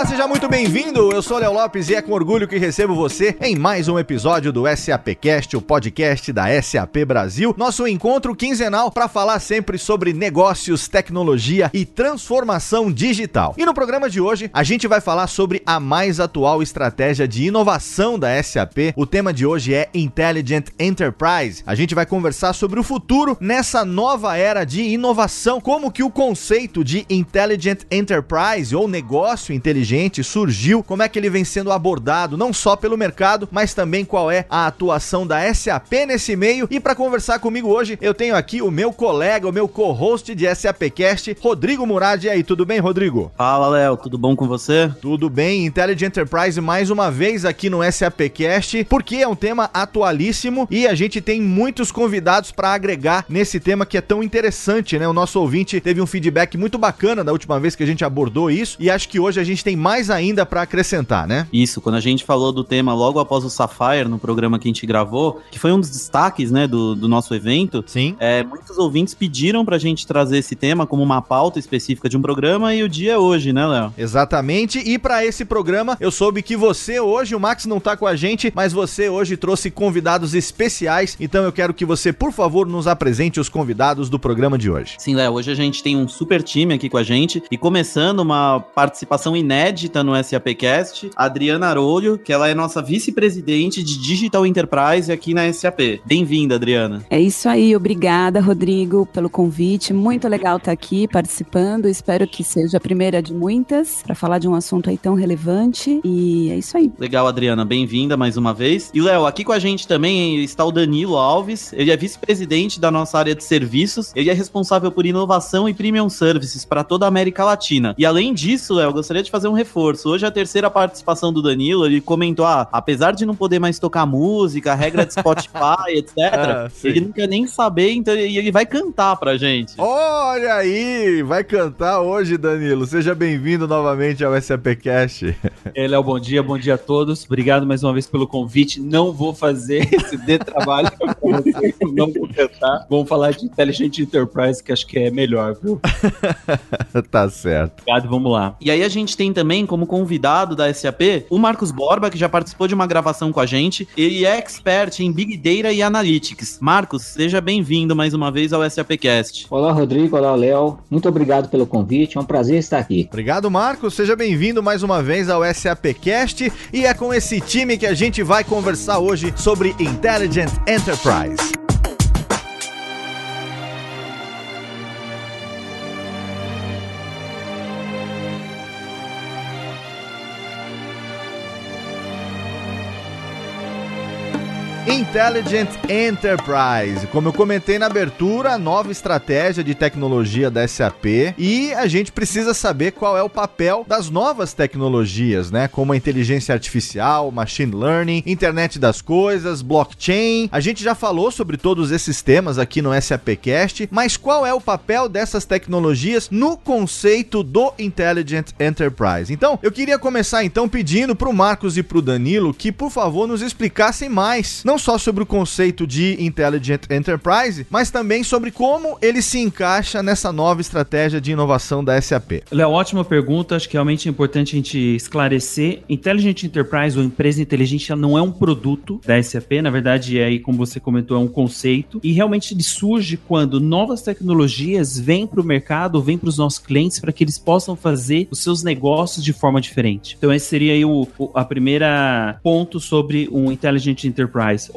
Olá, seja muito bem-vindo. Eu sou Léo Lopes e é com orgulho que recebo você em mais um episódio do SAPcast, o podcast da SAP Brasil, nosso encontro quinzenal para falar sempre sobre negócios, tecnologia e transformação digital. E no programa de hoje, a gente vai falar sobre a mais atual estratégia de inovação da SAP. O tema de hoje é Intelligent Enterprise. A gente vai conversar sobre o futuro nessa nova era de inovação, como que o conceito de Intelligent Enterprise ou negócio inteligente inteligente surgiu, como é que ele vem sendo abordado, não só pelo mercado, mas também qual é a atuação da SAP nesse meio. E para conversar comigo hoje, eu tenho aqui o meu colega, o meu co-host de SAPcast, Rodrigo Murad. E aí, tudo bem, Rodrigo? Fala, Léo, tudo bom com você? Tudo bem, Intelligent Enterprise mais uma vez aqui no SAPcast, porque é um tema atualíssimo e a gente tem muitos convidados para agregar nesse tema que é tão interessante, né? O nosso ouvinte teve um feedback muito bacana da última vez que a gente abordou isso e acho que hoje a gente tem mais ainda para acrescentar, né? Isso, quando a gente falou do tema logo após o Sapphire, no programa que a gente gravou, que foi um dos destaques, né, do, do nosso evento. Sim. É, muitos ouvintes pediram pra gente trazer esse tema como uma pauta específica de um programa e o dia é hoje, né, Léo? Exatamente. E para esse programa, eu soube que você hoje, o Max não tá com a gente, mas você hoje trouxe convidados especiais. Então eu quero que você, por favor, nos apresente os convidados do programa de hoje. Sim, Léo, hoje a gente tem um super time aqui com a gente e começando uma participação inédita inédita no SAPcast, Adriana Arolho, que ela é nossa vice-presidente de Digital Enterprise aqui na SAP. Bem-vinda, Adriana. É isso aí, obrigada, Rodrigo, pelo convite. Muito legal estar aqui participando. Espero que seja a primeira de muitas para falar de um assunto aí tão relevante. E é isso aí. Legal, Adriana, bem-vinda mais uma vez. E Léo, aqui com a gente também está o Danilo Alves. Ele é vice-presidente da nossa área de serviços. Ele é responsável por inovação e premium services para toda a América Latina. E além disso, Léo, gostaria de fazer um reforço. Hoje a terceira participação do Danilo, ele comentou: ah, apesar de não poder mais tocar música, regra de Spotify, etc., ah, ele não quer nem saber, então ele vai cantar pra gente. Olha aí, vai cantar hoje, Danilo. Seja bem-vindo novamente ao SAPcast. É, Léo, bom dia, bom dia a todos. Obrigado mais uma vez pelo convite. Não vou fazer esse de trabalho não cantar. Vamos falar de Intelligent Enterprise, que acho que é melhor, viu? tá certo. Obrigado, vamos lá. E aí a gente tem também como convidado da SAP o Marcos Borba, que já participou de uma gravação com a gente. Ele é expert em Big Data e Analytics. Marcos, seja bem-vindo mais uma vez ao SAPcast. Olá, Rodrigo. Olá, Léo. Muito obrigado pelo convite. É um prazer estar aqui. Obrigado, Marcos. Seja bem-vindo mais uma vez ao SAPcast. E é com esse time que a gente vai conversar hoje sobre Intelligent Enterprise. Guys. Intelligent Enterprise. Como eu comentei na abertura, nova estratégia de tecnologia da SAP e a gente precisa saber qual é o papel das novas tecnologias, né? Como a inteligência artificial, machine learning, internet das coisas, blockchain. A gente já falou sobre todos esses temas aqui no SAPcast, mas qual é o papel dessas tecnologias no conceito do Intelligent Enterprise? Então, eu queria começar então pedindo para o Marcos e para o Danilo que, por favor, nos explicassem mais, não só sobre o conceito de Intelligent Enterprise, mas também sobre como ele se encaixa nessa nova estratégia de inovação da SAP. Léo, ótima pergunta. Acho que realmente é importante a gente esclarecer. Intelligent Enterprise ou empresa inteligente não é um produto da SAP, na verdade, é aí, como você comentou, é um conceito. E realmente ele surge quando novas tecnologias vêm para o mercado, vêm para os nossos clientes para que eles possam fazer os seus negócios de forma diferente. Então, esse seria aí o, o a primeira ponto sobre um Intelligent Enterprise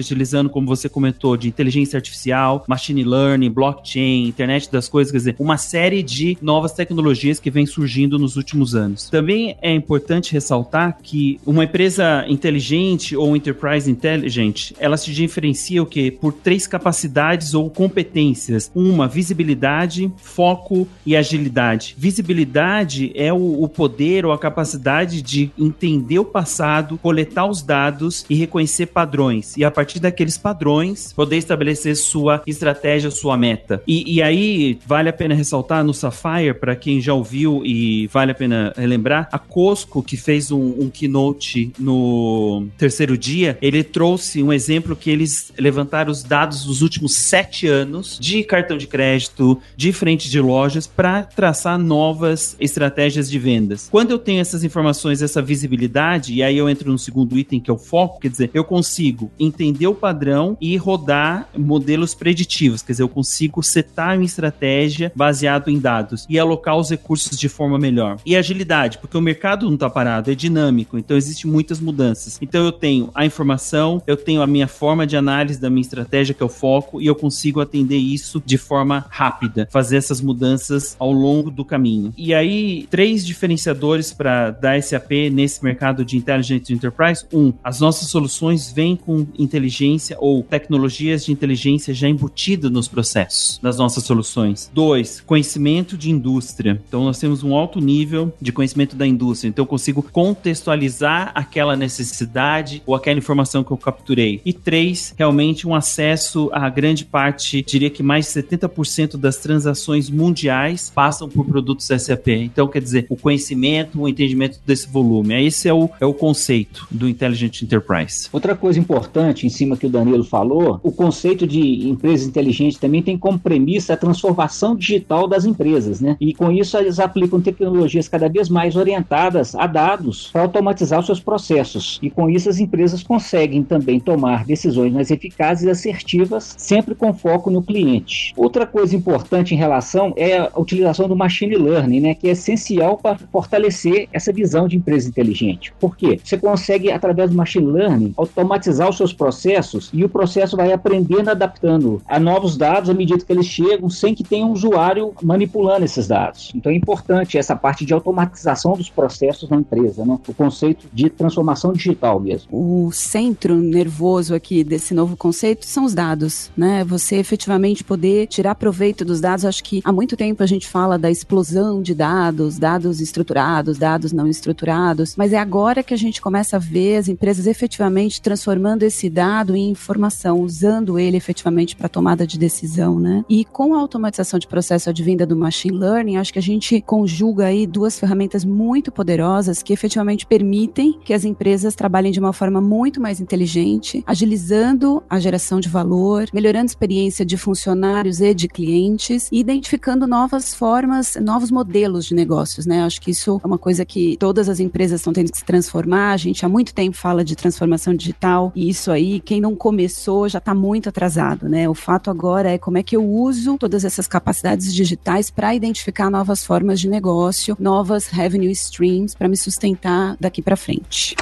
utilizando, como você comentou, de inteligência artificial, machine learning, blockchain, internet das coisas, quer dizer, uma série de novas tecnologias que vem surgindo nos últimos anos. Também é importante ressaltar que uma empresa inteligente ou enterprise intelligent, ela se diferencia o quê? Por três capacidades ou competências. Uma, visibilidade, foco e agilidade. Visibilidade é o, o poder ou a capacidade de entender o passado, coletar os dados e reconhecer padrões e a partir daqueles padrões poder estabelecer sua estratégia, sua meta. E, e aí vale a pena ressaltar no Sapphire, para quem já ouviu e vale a pena relembrar, a Costco que fez um, um keynote no terceiro dia, ele trouxe um exemplo que eles levantaram os dados dos últimos sete anos de cartão de crédito, de frente de lojas, para traçar novas estratégias de vendas. Quando eu tenho essas informações, essa visibilidade, e aí eu entro no segundo item que é o foco, quer dizer, eu consigo entender o padrão e rodar modelos preditivos, quer dizer, eu consigo setar uma estratégia baseado em dados e alocar os recursos de forma melhor. E agilidade, porque o mercado não está parado, é dinâmico, então existem muitas mudanças. Então eu tenho a informação, eu tenho a minha forma de análise da minha estratégia, que é o foco, e eu consigo atender isso de forma rápida, fazer essas mudanças ao longo do caminho. E aí, três diferenciadores para dar SAP nesse mercado de Intelligent Enterprise. Um, as nossas soluções vêm com inteligência ou tecnologias de inteligência já embutidas nos processos das nossas soluções. Dois, conhecimento de indústria. Então, nós temos um alto nível de conhecimento da indústria. Então, eu consigo contextualizar aquela necessidade ou aquela informação que eu capturei. E três, realmente um acesso a grande parte, diria que mais de 70% das transações mundiais passam por produtos SAP. Então, quer dizer, o conhecimento, o entendimento desse volume. Esse é o, é o conceito do Intelligent Enterprise. Outra coisa importante, em cima que o Danilo falou, o conceito de empresa inteligente também tem como premissa a transformação digital das empresas, né? E com isso eles aplicam tecnologias cada vez mais orientadas a dados para automatizar os seus processos. E com isso as empresas conseguem também tomar decisões mais eficazes e assertivas, sempre com foco no cliente. Outra coisa importante em relação é a utilização do machine learning, né, que é essencial para fortalecer essa visão de empresa inteligente. Por quê? Você consegue, através do machine learning, automatizar os seus processos e o processo vai aprendendo, adaptando a novos dados à medida que eles chegam, sem que tenha um usuário manipulando esses dados. Então é importante essa parte de automatização dos processos na empresa, né? o conceito de transformação digital mesmo. O centro nervoso aqui desse novo conceito são os dados, né? Você efetivamente poder tirar proveito dos dados. Acho que há muito tempo a gente fala da explosão de dados, dados estruturados, dados não estruturados, mas é agora que a gente começa a ver as empresas efetivamente transformando esse dado em informação, usando ele efetivamente para tomada de decisão, né? E com a automatização de processo advinda do machine learning, acho que a gente conjuga aí duas ferramentas muito poderosas que efetivamente permitem que as empresas trabalhem de uma forma muito mais inteligente, agilizando a geração de valor, melhorando a experiência de funcionários e de clientes e identificando novas formas, novos modelos de negócios, né? Acho que isso é uma coisa que todas as empresas estão tendo que se transformar. A gente há muito tempo fala de transformação digital e isso aí, quem não começou já está muito atrasado, né? O fato agora é como é que eu uso todas essas capacidades digitais para identificar novas formas de negócio, novas revenue streams para me sustentar daqui para frente.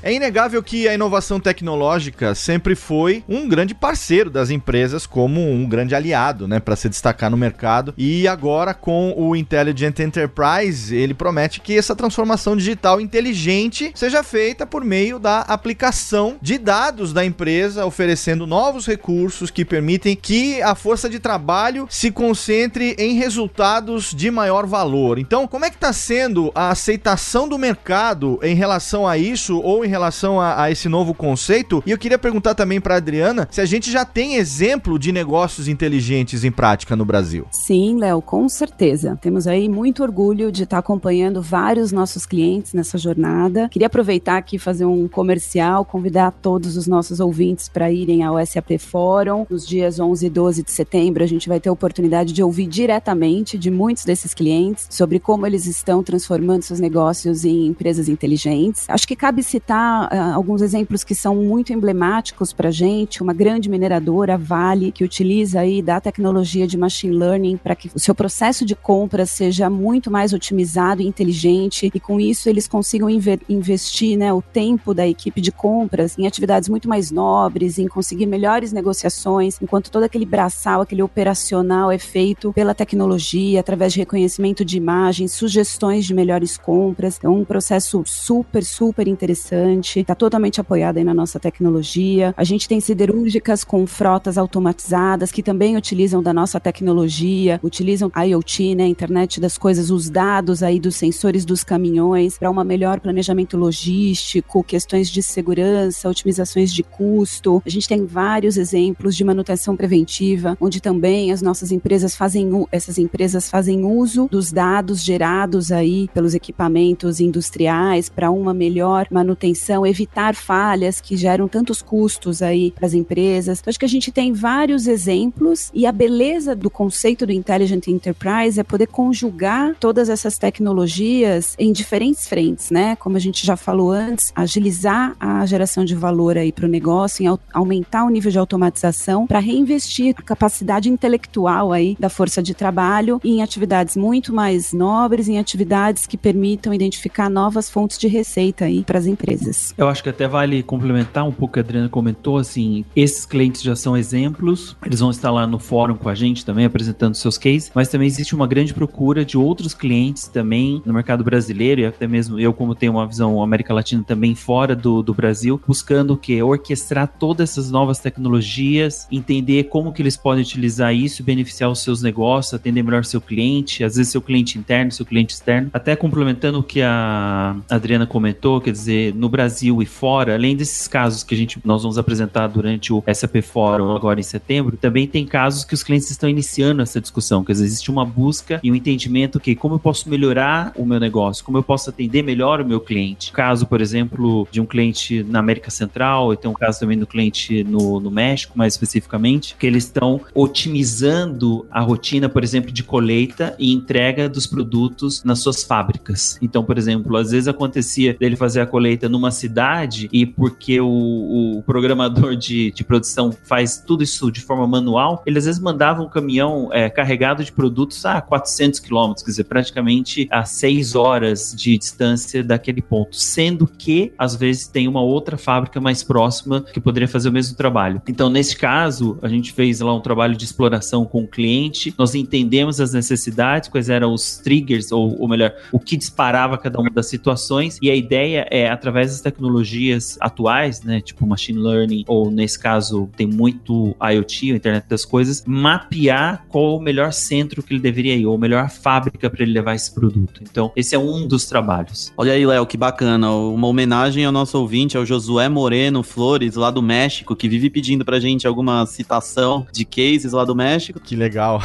É inegável que a inovação tecnológica sempre foi um grande parceiro das empresas, como um grande aliado, né, para se destacar no mercado. E agora com o Intelligent Enterprise, ele promete que essa transformação digital inteligente seja feita por meio da aplicação de dados da empresa, oferecendo novos recursos que permitem que a força de trabalho se concentre em resultados de maior valor. Então, como é que está sendo a aceitação do mercado em relação a isso ou em relação a, a esse novo conceito. E eu queria perguntar também para Adriana se a gente já tem exemplo de negócios inteligentes em prática no Brasil. Sim, Léo, com certeza. Temos aí muito orgulho de estar acompanhando vários nossos clientes nessa jornada. Queria aproveitar aqui e fazer um comercial, convidar todos os nossos ouvintes para irem ao SAP Fórum nos dias 11 e 12 de setembro. A gente vai ter a oportunidade de ouvir diretamente de muitos desses clientes sobre como eles estão transformando seus negócios em empresas inteligentes. Acho que cabe citar uh, alguns exemplos que são muito emblemáticos para a gente. Uma grande mineradora, Vale, que utiliza aí da tecnologia de machine learning para que o seu processo de compra seja muito mais otimizado e inteligente e com isso eles consigam investir né, o tempo da equipe de compras em atividades muito mais nobres, em conseguir melhores negociações, enquanto todo aquele braçal, aquele operacional é feito pela tecnologia, através de reconhecimento de imagens, sugestões de melhores compras. É um processo super, super interessante está totalmente apoiada aí na nossa tecnologia. A gente tem siderúrgicas com frotas automatizadas que também utilizam da nossa tecnologia, utilizam IoT, né, internet das coisas, os dados aí dos sensores dos caminhões para um melhor planejamento logístico, questões de segurança, otimizações de custo. A gente tem vários exemplos de manutenção preventiva, onde também as nossas empresas fazem essas empresas fazem uso dos dados gerados aí pelos equipamentos industriais para uma melhor manutenção, evitar falhas que geram tantos custos aí para as empresas. Então, acho que a gente tem vários exemplos e a beleza do conceito do Intelligent Enterprise é poder conjugar todas essas tecnologias em diferentes frentes, né? Como a gente já falou antes, agilizar a geração de valor aí para o negócio, em aumentar o nível de automatização para reinvestir a capacidade intelectual aí da força de trabalho em atividades muito mais nobres, em atividades que permitam identificar novas fontes de receita aí para as empresas. Eu acho que até vale complementar um pouco que a Adriana comentou, assim, esses clientes já são exemplos, eles vão estar lá no fórum com a gente também apresentando seus cases, mas também existe uma grande procura de outros clientes também no mercado brasileiro e até mesmo eu como tenho uma visão América Latina também fora do, do Brasil, buscando o que? Orquestrar todas essas novas tecnologias, entender como que eles podem utilizar isso, beneficiar os seus negócios, atender melhor seu cliente, às vezes seu cliente interno, seu cliente externo. Até complementando o que a Adriana comentou, quer dizer, no Brasil e fora, além desses casos que a gente nós vamos apresentar durante o SAP Fórum agora em setembro, também tem casos que os clientes estão iniciando essa discussão, dizer, existe uma busca e um entendimento que como eu posso melhorar o meu negócio, como eu posso atender melhor o meu cliente. Caso, por exemplo, de um cliente na América Central, e tem um caso também do cliente no, no México, mais especificamente, que eles estão otimizando a rotina, por exemplo, de colheita e entrega dos produtos nas suas fábricas. Então, por exemplo, às vezes acontecia dele fazer a colheita numa cidade e porque o, o programador de, de produção faz tudo isso de forma manual, ele às vezes mandava um caminhão é, carregado de produtos a 400 quilômetros, quer dizer, praticamente a 6 horas de distância daquele ponto, sendo que às vezes tem uma outra fábrica mais próxima que poderia fazer o mesmo trabalho. Então, nesse caso, a gente fez lá um trabalho de exploração com o cliente, nós entendemos as necessidades, quais eram os triggers, ou, ou melhor, o que disparava cada uma das situações, e a ideia é, através tecnologias atuais, né, tipo machine learning, ou nesse caso tem muito IoT, a internet das coisas, mapear qual o melhor centro que ele deveria ir, ou a melhor fábrica para ele levar esse produto. Então, esse é um dos trabalhos. Olha aí, Léo, que bacana. Uma homenagem ao nosso ouvinte, ao Josué Moreno Flores, lá do México, que vive pedindo pra gente alguma citação de cases lá do México. Que legal.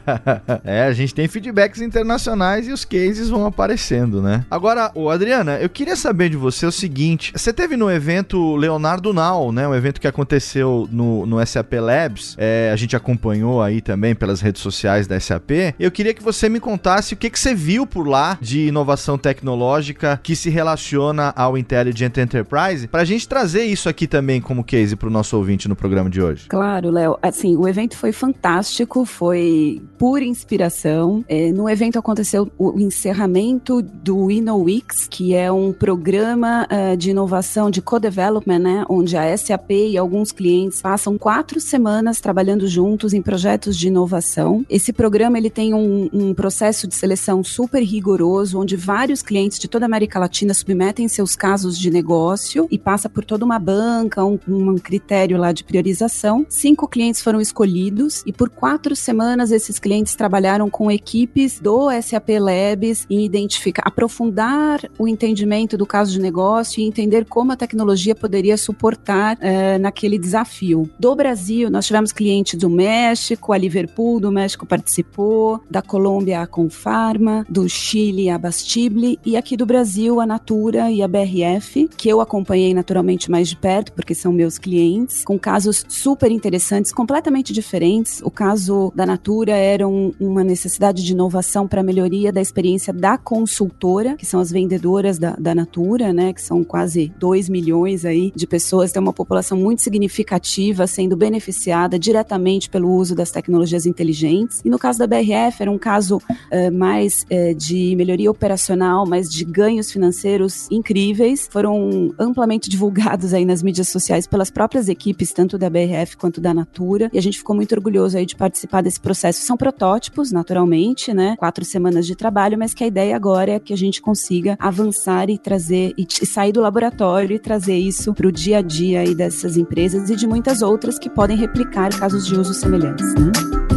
é, a gente tem feedbacks internacionais e os cases vão aparecendo, né? Agora, o Adriana, eu queria saber de você o seguinte: você teve no evento Leonardo Now, né? Um evento que aconteceu no, no SAP Labs. É, a gente acompanhou aí também pelas redes sociais da SAP. Eu queria que você me contasse o que, que você viu por lá de inovação tecnológica que se relaciona ao Intelligent Enterprise, para a gente trazer isso aqui também como case para o nosso ouvinte no programa de hoje. Claro, Léo. Assim, o evento foi fantástico, foi pura inspiração. É, no evento aconteceu o encerramento do InnoWix, que é um programa uh, de inovação de co-development, né, onde a SAP e alguns clientes passam quatro semanas trabalhando juntos em projetos de inovação. Esse programa ele tem um, um processo de seleção super rigoroso, onde vários clientes de toda a América Latina submetem seus casos de negócio e passa por toda uma banca, um, um critério lá de priorização. Cinco clientes foram escolhidos e por quatro semanas esses clientes trabalharam com equipes do SAP Labs em identificar, aprofundar o entendimento do caso de negócio e entender como a tecnologia poderia suportar uh, naquele desafio. Do Brasil, nós tivemos clientes do México, a Liverpool do México participou, da Colômbia a Confarma, do Chile a Bastible e aqui do Brasil a Natura e a BRF, que eu acompanhei naturalmente mais de perto, porque são meus clientes, com casos super interessantes, completamente diferentes. O caso da Natura era um, uma necessidade de inovação para melhoria da experiência da consultora, que são as vendedoras da, da Natura, né, que são quase 2 milhões aí de pessoas, tem uma população muito significativa sendo beneficiada diretamente pelo uso das tecnologias inteligentes. E no caso da BRF, era um caso uh, mais uh, de melhoria operacional, mas de ganhos financeiros incríveis. Foram amplamente divulgados aí nas mídias sociais pelas próprias equipes, tanto da BRF quanto da Natura. E a gente ficou muito orgulhoso aí de participar desse processo. São protótipos, naturalmente, né? Quatro semanas de trabalho, mas que a ideia agora é que a gente consiga avançar e trazer e sair do laboratório e trazer isso para o dia a dia aí dessas empresas e de muitas outras que podem replicar casos de uso semelhantes. Né?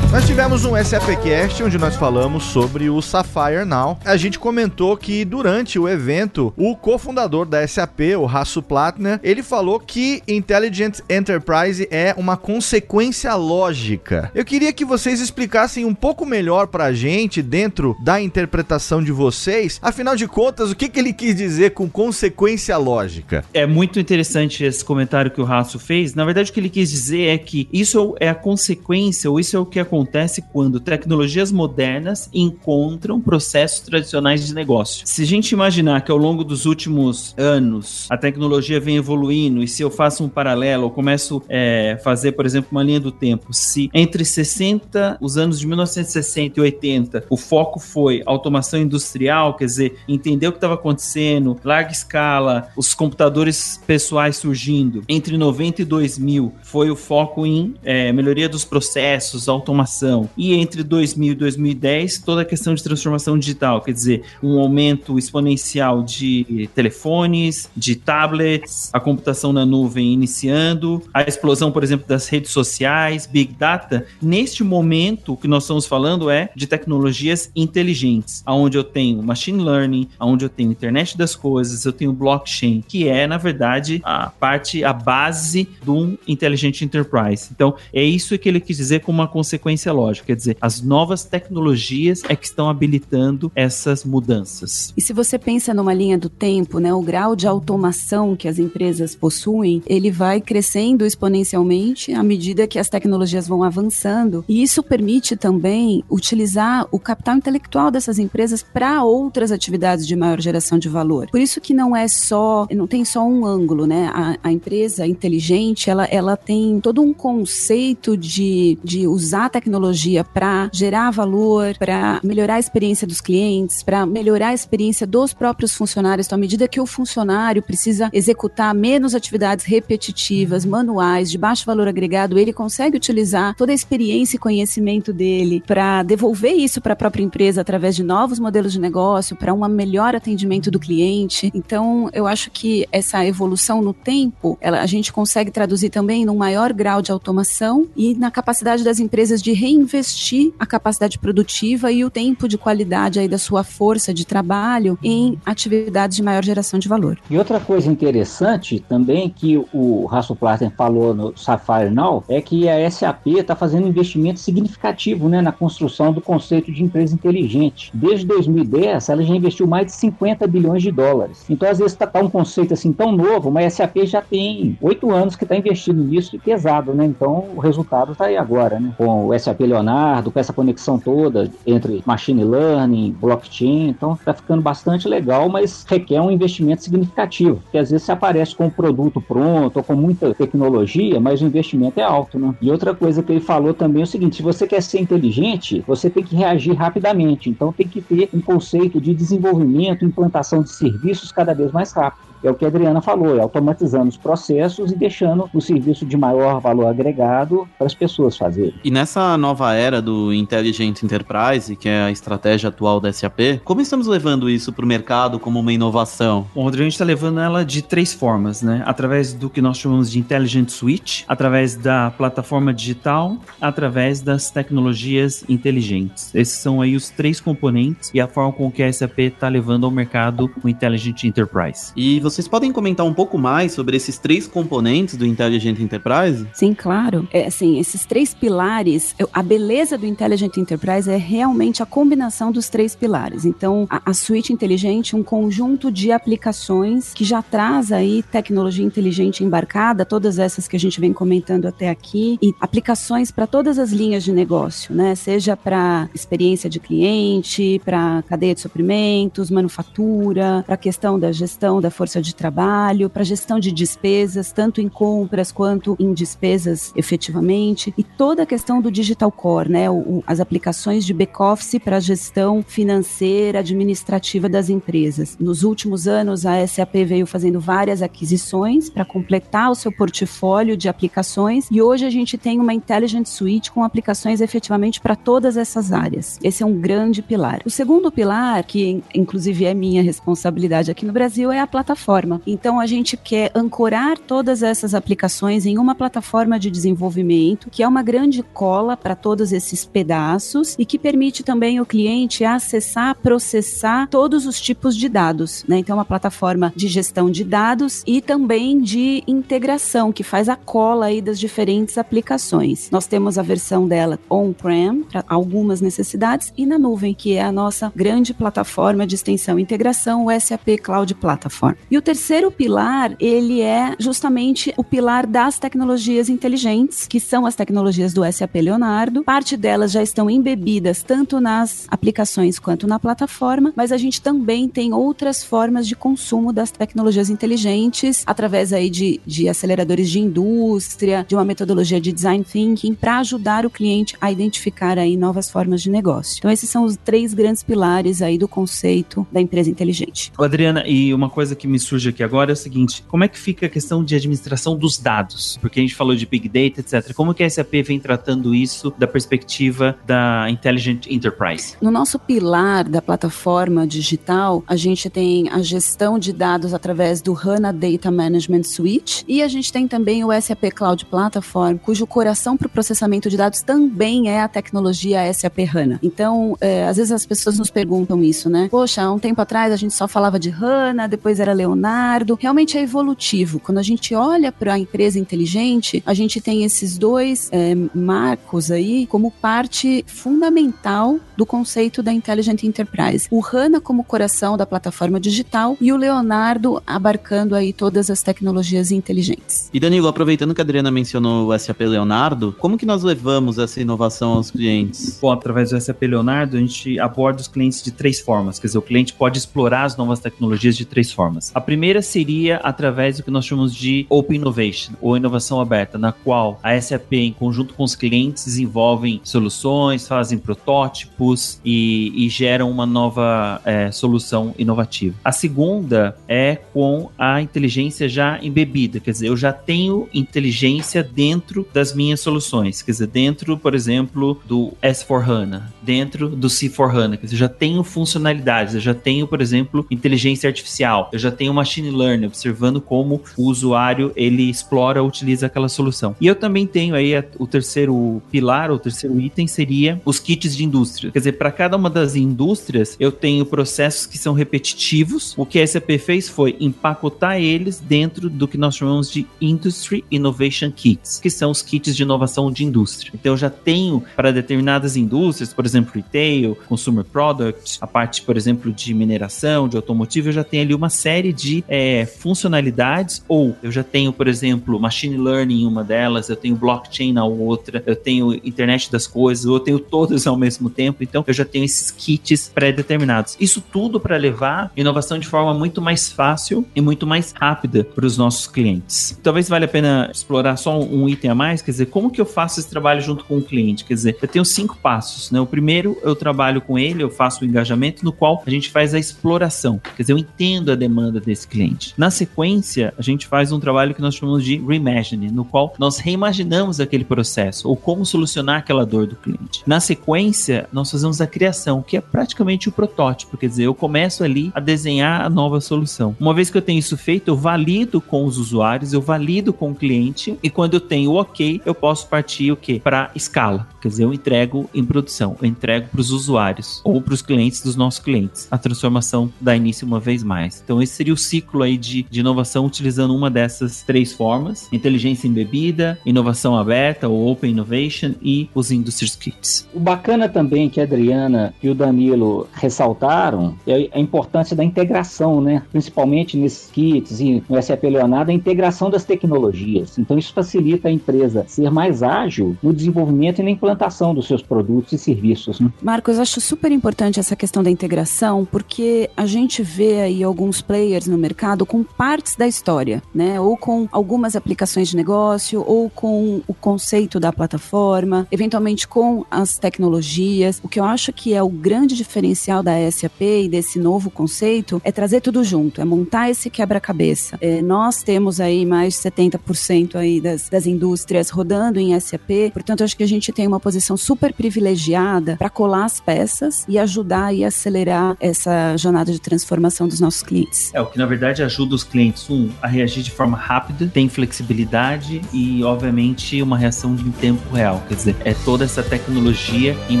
Tivemos um SAPcast onde nós falamos sobre o Sapphire Now. A gente comentou que durante o evento, o cofundador da SAP, o Hasso Plattner, ele falou que Intelligent Enterprise é uma consequência lógica. Eu queria que vocês explicassem um pouco melhor pra gente, dentro da interpretação de vocês, afinal de contas, o que, que ele quis dizer com consequência lógica? É muito interessante esse comentário que o Hasso fez. Na verdade, o que ele quis dizer é que isso é a consequência, ou isso é o que acontece acontece quando tecnologias modernas encontram processos tradicionais de negócio. Se a gente imaginar que ao longo dos últimos anos a tecnologia vem evoluindo e se eu faço um paralelo, eu começo a é, fazer, por exemplo, uma linha do tempo, se entre 60, os anos de 1960 e 80, o foco foi automação industrial, quer dizer, entender o que estava acontecendo, larga escala, os computadores pessoais surgindo, entre 90 e 2000 foi o foco em é, melhoria dos processos, automação E entre 2000 e 2010, toda a questão de transformação digital, quer dizer, um aumento exponencial de telefones, de tablets, a computação na nuvem iniciando, a explosão, por exemplo, das redes sociais, Big Data. Neste momento, o que nós estamos falando é de tecnologias inteligentes, aonde eu tenho machine learning, aonde eu tenho internet das coisas, eu tenho blockchain, que é, na verdade, a parte, a base do Intelligent Enterprise. Então, é isso que ele quis dizer como uma consequência sequência lógica, quer dizer, as novas tecnologias é que estão habilitando essas mudanças. E se você pensa numa linha do tempo, né, o grau de automação que as empresas possuem, ele vai crescendo exponencialmente à medida que as tecnologias vão avançando, e isso permite também utilizar o capital intelectual dessas empresas para outras atividades de maior geração de valor. Por isso que não é só, não tem só um ângulo, né? A, a empresa inteligente, ela, ela tem todo um conceito de, de usar a tecnologia tecnologia para gerar valor, para melhorar a experiência dos clientes, para melhorar a experiência dos próprios funcionários. Então, à medida que o funcionário precisa executar menos atividades repetitivas, manuais, de baixo valor agregado, ele consegue utilizar toda a experiência e conhecimento dele para devolver isso para a própria empresa através de novos modelos de negócio, para um melhor atendimento do cliente. Então, eu acho que essa evolução no tempo, ela, a gente consegue traduzir também num maior grau de automação e na capacidade das empresas de reinvestir a capacidade produtiva e o tempo de qualidade aí da sua força de trabalho em atividades de maior geração de valor. E outra coisa interessante também que o Russell Platten falou no Sapphire Now é que a SAP está fazendo um investimento significativo né, na construção do conceito de empresa inteligente. Desde 2010, ela já investiu mais de 50 bilhões de dólares. Então, às vezes, está tá um conceito assim tão novo, mas a SAP já tem oito anos que está investindo nisso e pesado, né? Então, o resultado está aí agora, né? Com o SAP SAP Leonardo, com essa conexão toda entre machine learning, blockchain, então está ficando bastante legal, mas requer um investimento significativo, porque às vezes você aparece com um produto pronto ou com muita tecnologia, mas o investimento é alto, né? E outra coisa que ele falou também é o seguinte, se você quer ser inteligente, você tem que reagir rapidamente, então tem que ter um conceito de desenvolvimento, implantação de serviços cada vez mais rápido é o que a Adriana falou, é automatizando os processos e deixando o serviço de maior valor agregado para as pessoas fazerem. E nessa nova era do Intelligent Enterprise, que é a estratégia atual da SAP, como estamos levando isso para o mercado como uma inovação? Bom, Rodrigo, a gente está levando ela de três formas, né? Através do que nós chamamos de Intelligent Switch, através da plataforma digital, através das tecnologias inteligentes. Esses são aí os três componentes e a forma com que a SAP está levando ao mercado o Intelligent Enterprise. E você vocês podem comentar um pouco mais sobre esses três componentes do Intelligent Enterprise? Sim, claro. É, assim, esses três pilares, a beleza do Intelligent Enterprise é realmente a combinação dos três pilares. Então, a, a suíte inteligente, um conjunto de aplicações que já traz aí tecnologia inteligente embarcada, todas essas que a gente vem comentando até aqui, e aplicações para todas as linhas de negócio, né? Seja para experiência de cliente, para cadeia de suprimentos, manufatura, para a questão da gestão da força de trabalho, para gestão de despesas, tanto em compras quanto em despesas efetivamente, e toda a questão do digital core, né, o, as aplicações de back-office para gestão financeira, administrativa das empresas. Nos últimos anos, a SAP veio fazendo várias aquisições para completar o seu portfólio de aplicações e hoje a gente tem uma Intelligent Suite com aplicações efetivamente para todas essas áreas. Esse é um grande pilar. O segundo pilar, que inclusive é minha responsabilidade aqui no Brasil, é a plataforma. Então a gente quer ancorar todas essas aplicações em uma plataforma de desenvolvimento que é uma grande cola para todos esses pedaços e que permite também o cliente acessar, processar todos os tipos de dados. Né? Então, é uma plataforma de gestão de dados e também de integração, que faz a cola aí das diferentes aplicações. Nós temos a versão dela on-prem, para algumas necessidades, e na nuvem, que é a nossa grande plataforma de extensão e integração, o SAP Cloud Platform. E o terceiro pilar, ele é justamente o pilar das tecnologias inteligentes, que são as tecnologias do SAP Leonardo. Parte delas já estão embebidas tanto nas aplicações quanto na plataforma, mas a gente também tem outras formas de consumo das tecnologias inteligentes através aí de, de aceleradores de indústria, de uma metodologia de design thinking para ajudar o cliente a identificar aí novas formas de negócio. Então esses são os três grandes pilares aí do conceito da empresa inteligente. Adriana, e uma coisa que me surge aqui agora é o seguinte, como é que fica a questão de administração dos dados? Porque a gente falou de Big Data, etc. Como que a SAP vem tratando isso da perspectiva da Intelligent Enterprise? No nosso pilar da plataforma digital, a gente tem a gestão de dados através do HANA Data Management Suite e a gente tem também o SAP Cloud Platform, cujo coração para o processamento de dados também é a tecnologia SAP HANA. Então, é, às vezes as pessoas nos perguntam isso, né? Poxa, há um tempo atrás a gente só falava de HANA, depois era Leonardo. Realmente é evolutivo. Quando a gente olha para a empresa inteligente, a gente tem esses dois é, marcos aí como parte fundamental do conceito da Intelligent Enterprise. O HANA como coração da plataforma digital e o Leonardo abarcando aí todas as tecnologias inteligentes. E Danilo, aproveitando que a Adriana mencionou o SAP Leonardo, como que nós levamos essa inovação aos clientes? Bom, através do SAP Leonardo, a gente aborda os clientes de três formas. Quer dizer, o cliente pode explorar as novas tecnologias de três formas. A primeira seria através do que nós chamamos de Open Innovation, ou inovação aberta, na qual a SAP, em conjunto com os clientes, desenvolvem soluções, fazem protótipos e, e geram uma nova é, solução inovativa. A segunda é com a inteligência já embebida, quer dizer, eu já tenho inteligência dentro das minhas soluções, quer dizer, dentro, por exemplo, do S4HANA, dentro do C4HANA, quer dizer, eu já tenho funcionalidades, eu já tenho, por exemplo, inteligência artificial, eu já tenho machine learning, observando como o usuário ele explora, utiliza aquela solução. E eu também tenho aí a, o terceiro pilar, o terceiro item seria os kits de indústria. Quer dizer, para cada uma das indústrias, eu tenho processos que são repetitivos. O que a SAP fez foi empacotar eles dentro do que nós chamamos de Industry Innovation Kits, que são os kits de inovação de indústria. Então eu já tenho para determinadas indústrias, por exemplo, retail, consumer product, a parte, por exemplo, de mineração, de automotivo, eu já tenho ali uma série de é, funcionalidades, ou eu já tenho, por exemplo, machine learning em uma delas, eu tenho blockchain na outra, eu tenho internet das coisas, ou eu tenho todas ao mesmo tempo, então eu já tenho esses kits pré-determinados. Isso tudo para levar inovação de forma muito mais fácil e muito mais rápida para os nossos clientes. Talvez valha a pena explorar só um item a mais, quer dizer, como que eu faço esse trabalho junto com o cliente? Quer dizer, eu tenho cinco passos, né? O primeiro, eu trabalho com ele, eu faço o engajamento, no qual a gente faz a exploração, quer dizer, eu entendo a demanda desse cliente. Na sequência, a gente faz um trabalho que nós chamamos de reimagining, no qual nós reimaginamos aquele processo ou como solucionar aquela dor do cliente. Na sequência, nós fazemos a criação, que é praticamente o protótipo, quer dizer, eu começo ali a desenhar a nova solução. Uma vez que eu tenho isso feito, eu valido com os usuários, eu valido com o cliente e quando eu tenho o OK, eu posso partir o que para escala. Quer dizer, eu entrego em produção, eu entrego para os usuários ou para os clientes dos nossos clientes. A transformação dá início uma vez mais. Então esse seria o ciclo aí de, de inovação utilizando uma dessas três formas: inteligência embebida, inovação aberta ou open innovation e os industry kits. O bacana também que a Adriana e o Danilo ressaltaram é a importância da integração, né? Principalmente nesses kits e no SAP Leonardo, a integração das tecnologias. Então isso facilita a empresa ser mais ágil no desenvolvimento e na implantação dos seus produtos e serviços. Né? Marcos, acho super importante essa questão da integração, porque a gente vê aí alguns players no mercado com partes da história, né? Ou com algumas aplicações de negócio, ou com o conceito da plataforma, eventualmente com as tecnologias. O que eu acho que é o grande diferencial da SAP e desse novo conceito é trazer tudo junto, é montar esse quebra-cabeça. É, nós temos aí mais de 70% aí das, das indústrias rodando em SAP, portanto, acho que a gente tem uma posição super privilegiada para colar as peças e ajudar e acelerar essa jornada de transformação dos nossos clientes. É, o que na verdade ajuda os clientes, um, a reagir de forma rápida, tem flexibilidade e, obviamente, uma reação em tempo real. Quer dizer, é toda essa tecnologia em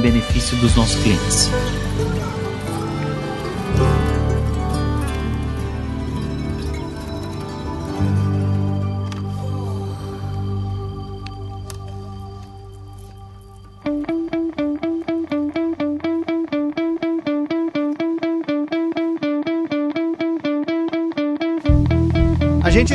benefício dos nossos clientes.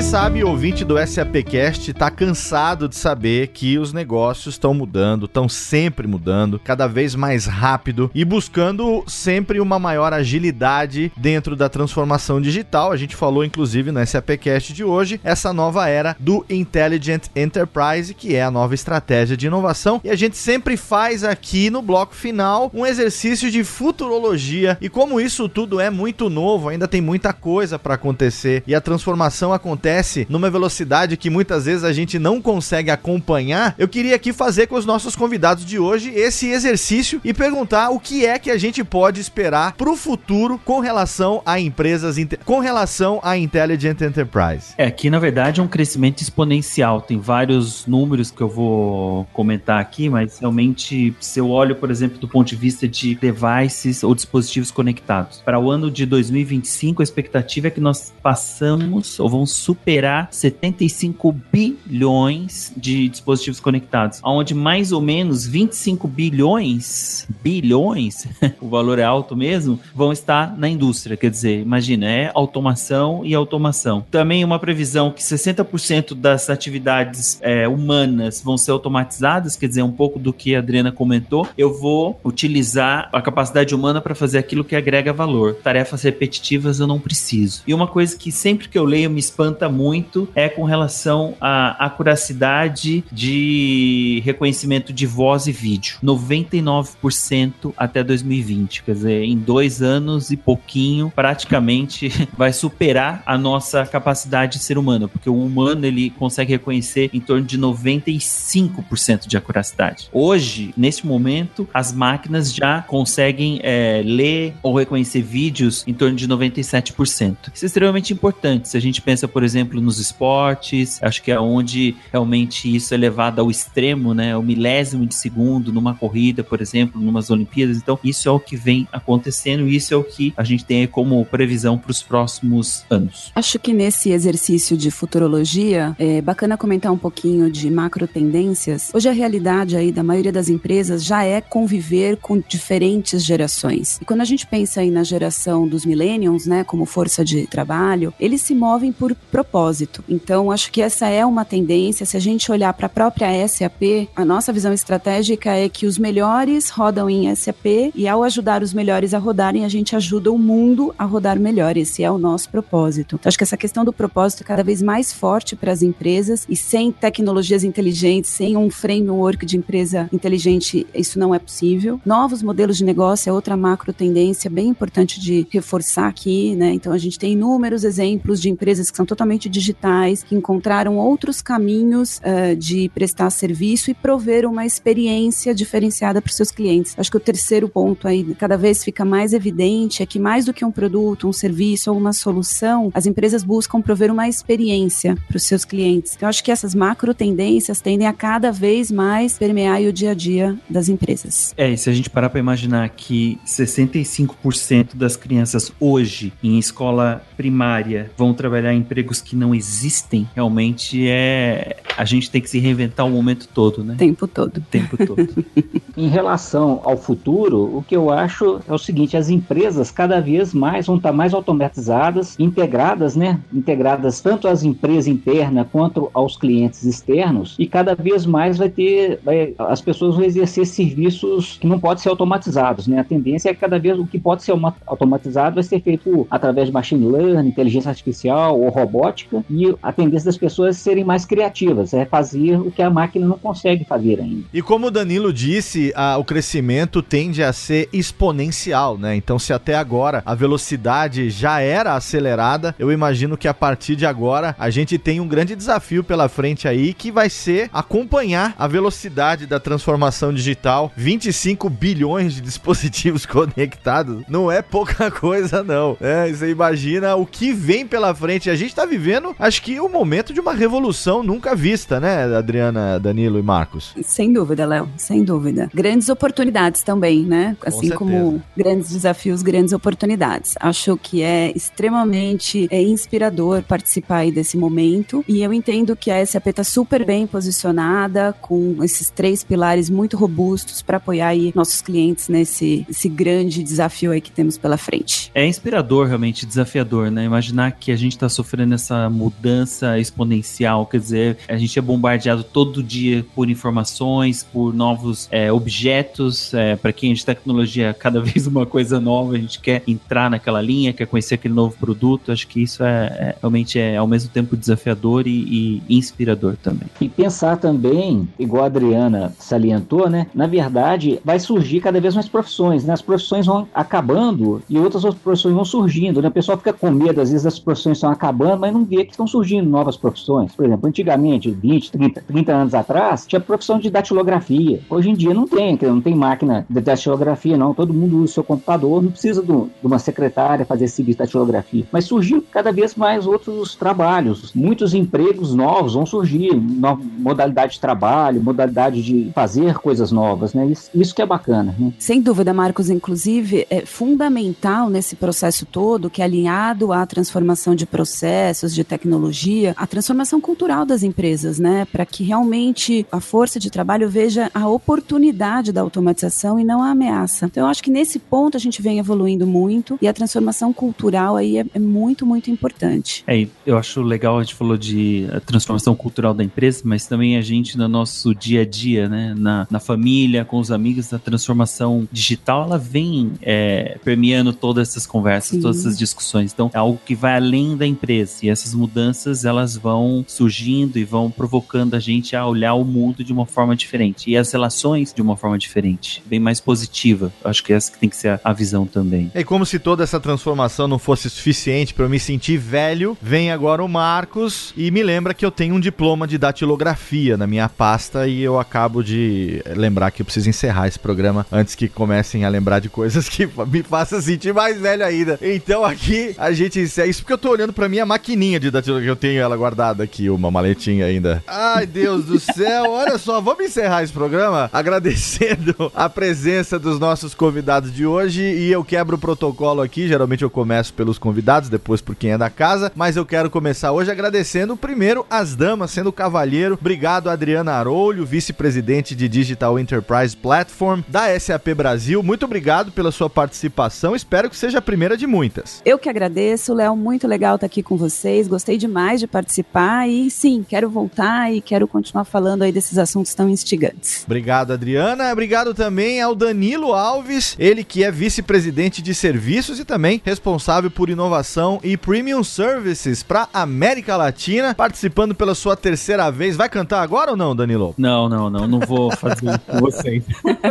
Sabe, ouvinte do SAPcast tá cansado de saber que os negócios estão mudando, estão sempre mudando, cada vez mais rápido e buscando sempre uma maior agilidade dentro da transformação digital. A gente falou inclusive no SAPcast de hoje essa nova era do Intelligent Enterprise, que é a nova estratégia de inovação, e a gente sempre faz aqui no bloco final um exercício de futurologia. E como isso tudo é muito novo, ainda tem muita coisa para acontecer e a transformação acontece acontece numa velocidade que muitas vezes a gente não consegue acompanhar, eu queria aqui fazer com os nossos convidados de hoje esse exercício e perguntar o que é que a gente pode esperar para o futuro com relação a empresas, com relação à Intelligent Enterprise. É, aqui na verdade é um crescimento exponencial. Tem vários números que eu vou comentar aqui, mas realmente se eu olho, por exemplo, do ponto de vista de devices ou dispositivos conectados, para o ano de 2025 a expectativa é que nós passamos ou vamos superar 75 bilhões de dispositivos conectados, onde mais ou menos 25 bilhões, bilhões, o valor é alto mesmo, vão estar na indústria. Quer dizer, imagina, é automação e automação. Também uma previsão que 60% das atividades é, humanas vão ser automatizadas, quer dizer, um pouco do que a Adriana comentou. Eu vou utilizar a capacidade humana para fazer aquilo que agrega valor. Tarefas repetitivas eu não preciso. E uma coisa que sempre que eu leio me espanta espanta muito é com relação à acuracidade de reconhecimento de voz e vídeo. 99% até 2020. Quer dizer, em dois anos e pouquinho, praticamente vai superar a nossa capacidade de ser humano, porque o humano ele consegue reconhecer em torno de 95% de acuracidade. Hoje, nesse momento, as máquinas já conseguem é, ler ou reconhecer vídeos em torno de 97%. Isso é extremamente importante. Se a gente pensa, por por exemplo, nos esportes. Acho que é onde realmente isso é levado ao extremo, né? O milésimo de segundo numa corrida, por exemplo, numas Olimpíadas. Então, isso é o que vem acontecendo e isso é o que a gente tem como previsão para os próximos anos. Acho que nesse exercício de futurologia, é bacana comentar um pouquinho de macro tendências. Hoje a realidade aí da maioria das empresas já é conviver com diferentes gerações. E quando a gente pensa aí na geração dos millennials, né, como força de trabalho, eles se movem por propósito. Então, acho que essa é uma tendência. Se a gente olhar para a própria SAP, a nossa visão estratégica é que os melhores rodam em SAP e ao ajudar os melhores a rodarem, a gente ajuda o mundo a rodar melhor. Esse é o nosso propósito. Então, acho que essa questão do propósito é cada vez mais forte para as empresas e sem tecnologias inteligentes, sem um framework de empresa inteligente, isso não é possível. Novos modelos de negócio é outra macro tendência bem importante de reforçar aqui, né? Então, a gente tem inúmeros exemplos de empresas que são totalmente digitais, que encontraram outros caminhos uh, de prestar serviço e prover uma experiência diferenciada para os seus clientes. Acho que o terceiro ponto aí, cada vez fica mais evidente, é que mais do que um produto, um serviço ou uma solução, as empresas buscam prover uma experiência para os seus clientes. Então, acho que essas macro tendências tendem a cada vez mais permear o dia a dia das empresas. É, e se a gente parar para imaginar que 65% das crianças hoje em escola primária vão trabalhar em emprego empregos que não existem, realmente é. A gente tem que se reinventar o momento todo, né? O tempo todo. Tempo todo. em relação ao futuro, o que eu acho é o seguinte: as empresas cada vez mais vão estar mais automatizadas, integradas, né? Integradas tanto às empresas internas quanto aos clientes externos, e cada vez mais vai ter. Vai, as pessoas vão exercer serviços que não podem ser automatizados, né? A tendência é que cada vez o que pode ser automatizado vai ser feito através de machine learning, inteligência artificial ou robótica, e a tendência das pessoas serem mais criativas, é fazer o que a máquina não consegue fazer ainda. E como o Danilo disse, a, o crescimento tende a ser exponencial, né? Então, se até agora a velocidade já era acelerada, eu imagino que a partir de agora a gente tem um grande desafio pela frente aí que vai ser acompanhar a velocidade da transformação digital. 25 bilhões de dispositivos conectados não é pouca coisa, não. É, você imagina o que vem pela frente. A gente tá vivendo, acho que o momento de uma revolução nunca vista, né, Adriana, Danilo e Marcos? Sem dúvida, Léo, sem dúvida. Grandes oportunidades também, né? Assim Com como grandes desafios, grandes oportunidades. Acho que é extremamente é, inspirador participar aí desse momento e eu entendo que a SAP está super bem posicionada com esses três pilares muito robustos para apoiar aí nossos clientes nesse esse grande desafio aí que temos pela frente. É inspirador, realmente desafiador, né? Imaginar que a gente está sofrendo essa mudança exponencial, quer dizer, a gente é bombardeado todo dia por informações, por novos é, objetos. É, para quem é de tecnologia, cada vez uma coisa nova, a gente quer entrar naquela linha, quer conhecer aquele novo produto. Acho que isso é, é realmente é ao mesmo tempo desafiador e, e inspirador também. E pensar também, igual a Adriana salientou, né? Na verdade, vai surgir cada vez mais profissões, né? As profissões vão acabando e outras profissões vão surgindo, né? O pessoal fica com medo, às vezes as profissões estão acabando, mas não vê que estão surgindo novas profissões. Por exemplo, antigamente, 20, 30, 30 anos atrás, tinha profissão de datilografia. Hoje em dia não tem, não tem máquina de datilografia, não. Todo mundo usa o seu computador, não precisa de uma secretária fazer serviço de datilografia. Mas surgiu cada vez mais outros trabalhos. Muitos empregos novos vão surgir, nova modalidade de trabalho, modalidade de fazer coisas novas, né? Isso, isso que é bacana. Né? Sem dúvida, Marcos. Inclusive, é fundamental nesse processo todo, que é alinhado à transformação de processos, de tecnologia, a transformação cultural das empresas, né? Para que realmente a força de trabalho veja a oportunidade da automatização e não a ameaça. Então, eu acho que nesse ponto a gente vem evoluindo muito e a transformação cultural aí é, é muito, muito importante. É, eu acho legal, a gente falou de transformação cultural da empresa, mas também a gente no nosso dia a dia, né? Na, na família, com os amigos, a transformação digital, ela vem é, permeando todas essas conversas, Sim. todas essas discussões. Então, é algo que vai além da empresa. E essas mudanças, elas vão surgindo e vão provocando a gente a olhar o mundo de uma forma diferente. E as relações de uma forma diferente, bem mais positiva. Acho que essa que tem que ser a, a visão também. É como se toda essa transformação não fosse suficiente para eu me sentir velho, vem agora o Marcos e me lembra que eu tenho um diploma de datilografia na minha pasta e eu acabo de lembrar que eu preciso encerrar esse programa antes que comecem a lembrar de coisas que me façam sentir mais velho ainda. Então aqui a gente encerra isso porque eu tô olhando para minha maquininha de datilografia, eu tenho ela guardada aqui, uma maletinha ainda. Ai, Deus do céu, olha só, vamos encerrar esse programa agradecendo a presença dos nossos convidados de hoje e eu quebro o protocolo aqui, geralmente eu começo pelos convidados, depois por quem é da casa, mas eu quero começar hoje agradecendo primeiro as damas, sendo o cavalheiro. Obrigado, Adriana Arolho, vice-presidente de Digital Enterprise Platform da SAP Brasil. Muito obrigado pela sua participação. Espero que seja a primeira de muitas. Eu que agradeço, Léo. Muito legal estar aqui com vocês. Gostei demais de participar e sim, quero voltar e quero continuar falando aí desses assuntos tão instigantes. Obrigado, Adriana. Obrigado também ao Danilo Alves, ele que é vice-presidente de serviços e também responsável por inovação e premium services para América Latina, participando pela sua terceira vez. Vai cantar agora ou não, Danilo? Não, não, não, não vou fazer com vocês.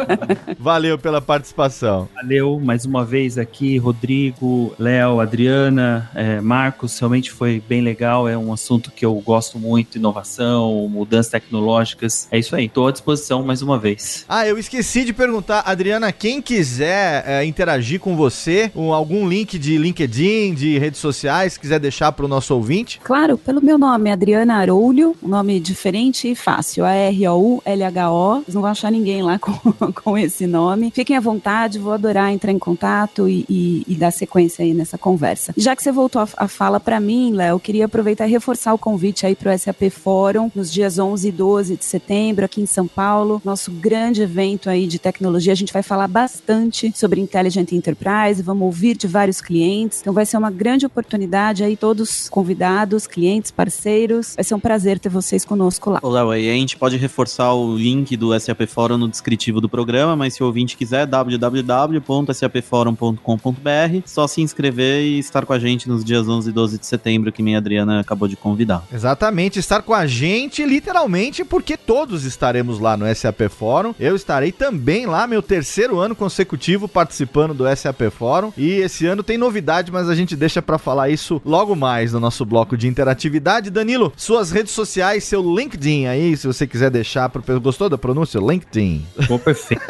Valeu pela participação. Valeu mais uma vez aqui, Rodrigo, Léo, Adriana, é, Marcos. Realmente foi bem legal. É um assunto que eu gosto muito: inovação, mudanças tecnológicas. É isso aí. Estou à disposição mais uma vez. Ah, eu esqueci de perguntar, Adriana, quem quiser é, interagir com você, um, algum link de LinkedIn, de redes sociais, quiser deixar para o nosso ouvinte? Claro, pelo meu nome, Adriana Arolho, um nome diferente e fácil, A-R-O-U-L-H-O. Vocês não vão achar ninguém lá com, com esse nome. Fiquem à vontade, vou adorar entrar em contato e, e, e dar sequência aí nessa conversa. Já que você voltou a, a fala para mim, também, Léo, queria aproveitar e reforçar o convite aí para o SAP Fórum nos dias 11 e 12 de setembro aqui em São Paulo, nosso grande evento aí de tecnologia. A gente vai falar bastante sobre Intelligent Enterprise, vamos ouvir de vários clientes. Então vai ser uma grande oportunidade aí todos convidados, clientes, parceiros. Vai ser um prazer ter vocês conosco lá. Léo, aí a gente pode reforçar o link do SAP Fórum no descritivo do programa, mas se o ouvinte quiser, www.sapforum.com.br, só se inscrever e estar com a gente nos dias 11 e 12 de setembro, que minha Adriana acabou de convidar. Exatamente, estar com a gente, literalmente, porque todos estaremos lá no SAP Fórum. Eu estarei também lá, meu terceiro ano consecutivo participando do SAP Fórum. E esse ano tem novidade, mas a gente deixa para falar isso logo mais no nosso bloco de interatividade. Danilo, suas redes sociais, seu LinkedIn aí, se você quiser deixar pro Gostou da pronúncia? LinkedIn. Bom, perfeito.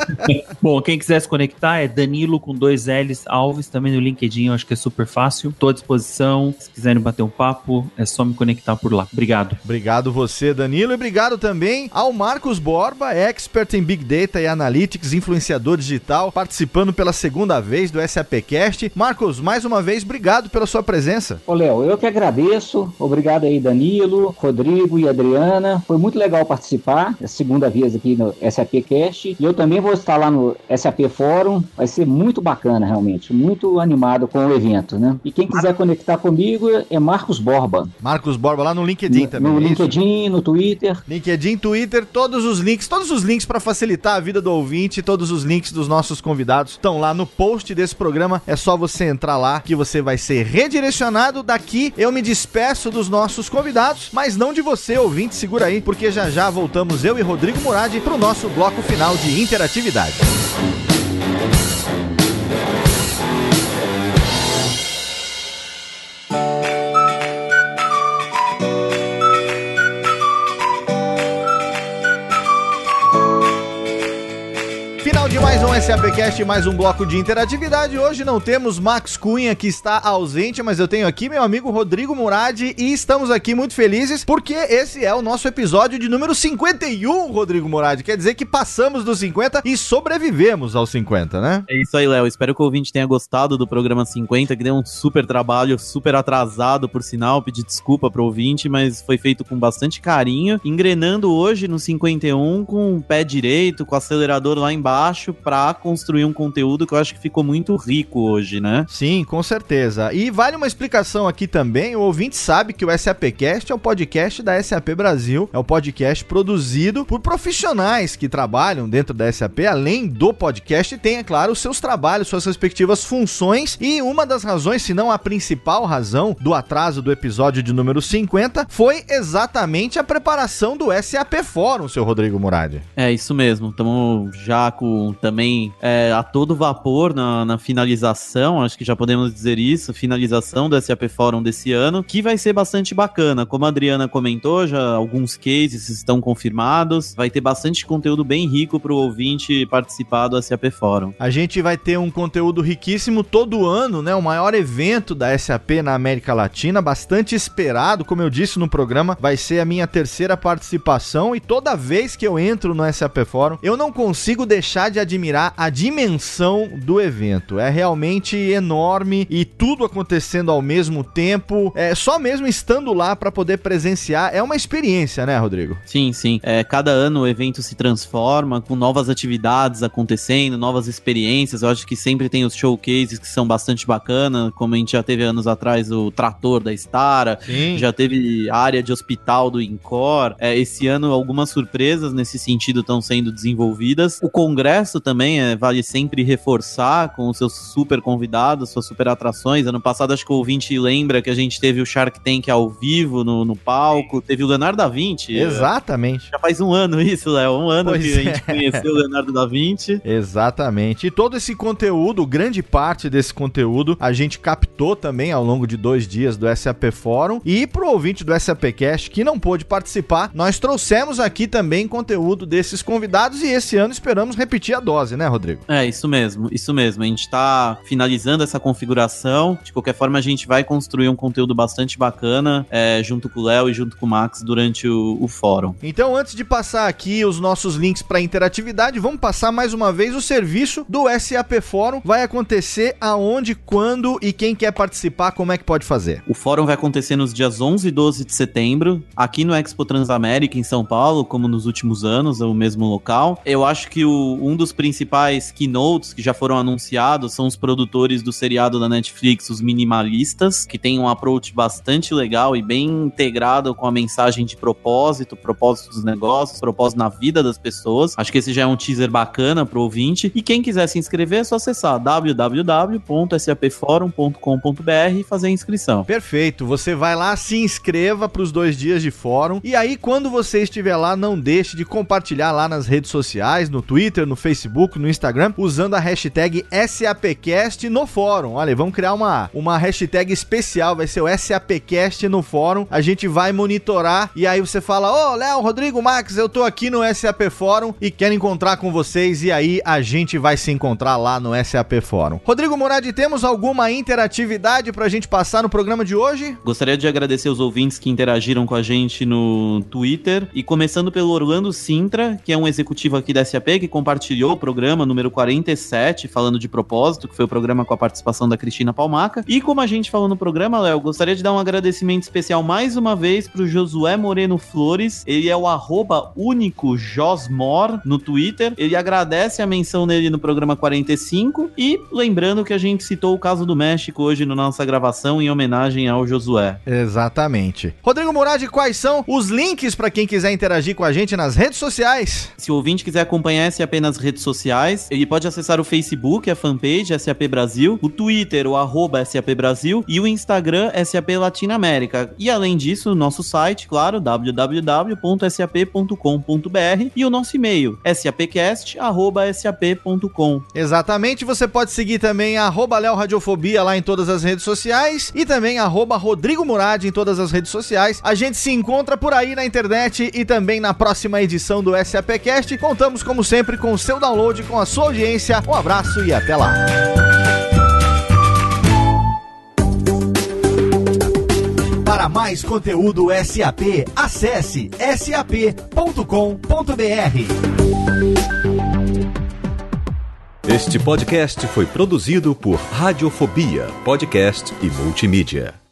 Bom, quem quiser se conectar é Danilo com dois L's Alves, também no LinkedIn, eu acho que é super fácil. Tô à disposição. Se quiserem bater um papo, é só me conectar por lá. Obrigado. Obrigado você, Danilo, e obrigado também ao Marcos Borba, expert em Big Data e Analytics, influenciador digital, participando pela segunda vez do SAPcast. Marcos, mais uma vez, obrigado pela sua presença. Ô, Léo, eu que agradeço. Obrigado aí, Danilo, Rodrigo e Adriana. Foi muito legal participar, é a segunda vez aqui no SAPcast. E eu também vou estar lá no SAP Fórum. Vai ser muito bacana, realmente. Muito animado com o evento, né? E quem quiser conectar comigo é Marcos Borba. Marcos Borba lá no LinkedIn no, também. No é isso? LinkedIn, no Twitter. LinkedIn, Twitter, todos os links, todos os links para facilitar a vida do ouvinte, todos os links dos nossos convidados estão lá no post desse programa. É só você entrar lá que você vai ser redirecionado. Daqui eu me despeço dos nossos convidados, mas não de você, ouvinte. Segura aí, porque já já voltamos eu e Rodrigo Murad para o nosso bloco final de interatividade. Mais um SAPcast, mais um bloco de interatividade. Hoje não temos Max Cunha, que está ausente, mas eu tenho aqui meu amigo Rodrigo Murad e estamos aqui muito felizes porque esse é o nosso episódio de número 51, Rodrigo Murad. Quer dizer que passamos dos 50 e sobrevivemos aos 50, né? É isso aí, Léo. Espero que o ouvinte tenha gostado do programa 50, que deu um super trabalho, super atrasado, por sinal. Pedir desculpa pro ouvinte, mas foi feito com bastante carinho. Engrenando hoje no 51 com o pé direito, com o acelerador lá embaixo, pra construir um conteúdo que eu acho que ficou muito rico hoje, né? Sim, com certeza. E vale uma explicação aqui também. O ouvinte sabe que o SAPcast é o podcast da SAP Brasil. É o podcast produzido por profissionais que trabalham dentro da SAP. Além do podcast, tem, é claro, os seus trabalhos, suas respectivas funções. E uma das razões, se não a principal razão do atraso do episódio de número 50, foi exatamente a preparação do SAP Fórum, seu Rodrigo Murad. É isso mesmo. Estamos já com também é, a todo vapor na, na finalização, acho que já podemos dizer isso, finalização do SAP Fórum desse ano, que vai ser bastante bacana. Como a Adriana comentou, já alguns cases estão confirmados, vai ter bastante conteúdo bem rico para o ouvinte participar do SAP Fórum. A gente vai ter um conteúdo riquíssimo todo ano, né? O maior evento da SAP na América Latina, bastante esperado. Como eu disse no programa, vai ser a minha terceira participação e toda vez que eu entro no SAP Fórum, eu não consigo deixar de admirar a dimensão do evento. É realmente enorme e tudo acontecendo ao mesmo tempo. É só mesmo estando lá para poder presenciar é uma experiência, né, Rodrigo? Sim, sim. É, cada ano o evento se transforma com novas atividades acontecendo, novas experiências. Eu acho que sempre tem os showcases que são bastante bacanas, como a gente já teve anos atrás o trator da Stara, Sim. já teve a área de hospital do Incor. É, esse ano algumas surpresas nesse sentido estão sendo desenvolvidas. O congresso também é, vale sempre reforçar com os seus super convidados, suas super atrações. Ano passado acho que o ouvinte lembra que a gente teve o Shark Tank ao vivo no, no palco, teve o Leonardo da Vinci. Exatamente. Já faz um ano isso, Léo. Um ano Pois que a gente é. conheceu o Leonardo da Vinci. Exatamente. E todo esse conteúdo, grande parte desse conteúdo, a gente captou também ao longo de dois dias do SAP Fórum. E pro ouvinte do SAPcast que não pôde participar, nós trouxemos aqui também conteúdo desses convidados e esse ano esperamos repetir a dose, né, Rodrigo? É, isso mesmo, isso mesmo. A gente tá finalizando essa configuração. De qualquer forma, a gente vai construir um conteúdo bastante bacana é, junto com o Léo e junto com o Max durante o, o fórum. Então, antes de passar aqui os nossos links para interatividade, vamos passar mais uma vez o serviço do SAP Fórum. Vai acontecer aonde, quando e quem quer participar, como é que pode fazer? O fórum vai acontecer nos dias 11 e 12 de setembro, aqui no Expo Transamérica, em São Paulo, como nos últimos anos, é o mesmo local. Eu acho que o, um dos principais keynotes que já foram anunciados são os produtores do seriado da Netflix, os minimalistas, que tem um approach bastante legal e bem integrado com a mensagem de propósito, propósito dos negócios, propósito na vida das pessoas. Acho que esse já é um teaser bacana pro ouvinte. E quem quiser se inscrever é só acessar www.sapforum.com.br e fazer a inscrição. Perfeito. Você vai lá, se inscreva para os dois dias de fórum. E aí, quando você estiver lá, não deixe de compartilhar lá nas redes sociais, no Twitter, no Facebook, no Instagram, usando a hashtag SAPcast no fórum. Olha, vamos criar uma, uma hashtag especial, vai ser o SAPcast no fórum. A gente vai monitorar e aí você fala: Ô, oh, Léo, Rodrigo, Max, eu tô aqui no SAP Fórum e quero encontrar com vocês. E aí a gente vai se encontrar lá no SAP Fórum. Rodrigo Murad, temos alguma interatividade pra gente passar no programa de hoje? Gostaria de agradecer os ouvintes que interagiram com a gente no Twitter e começando pelo Orlando Sintra, que é um executivo aqui da SAP que compartilhou o programa número 47, falando de propósito, que foi o programa com a participação da Cristina Palmaca. E como a gente falou no programa, Léo, gostaria de dar um agradecimento especial mais uma vez pro Josué Moreno Flores. Ele é o arroba único Josmor no Twitter. Ele agradece a menção nele no programa 45 e lembrando que a gente citou o caso do México hoje na nossa gravação em homenagem ao Josué. Exatamente. Rodrigo Murad, quais são os links para quem quiser interagir com a gente nas redes sociais? Se o ouvinte quiser acompanhar SAP nas redes sociais, ele pode acessar o Facebook, a fanpage SAP Brasil, o Twitter, o arroba SAP Brasil e o Instagram SAP Latinoamérica. E além disso, nosso site, claro, www.sap.com.br e o nosso e-mail, sapcast.sap.com. Exatamente, você pode seguir também arroba Léo Radiofobia lá em todas as redes sociais e também arroba Rodrigo Murad em todas as redes sociais. A gente se encontra por aí na internet e também na próxima edição do SAPcast. Contamos, como sempre, com o seu download, com a sua audiência. Um abraço e até lá. Para mais conteúdo SAP, acesse sap.com.br. Este podcast foi produzido por Radiofobia, podcast e multimídia.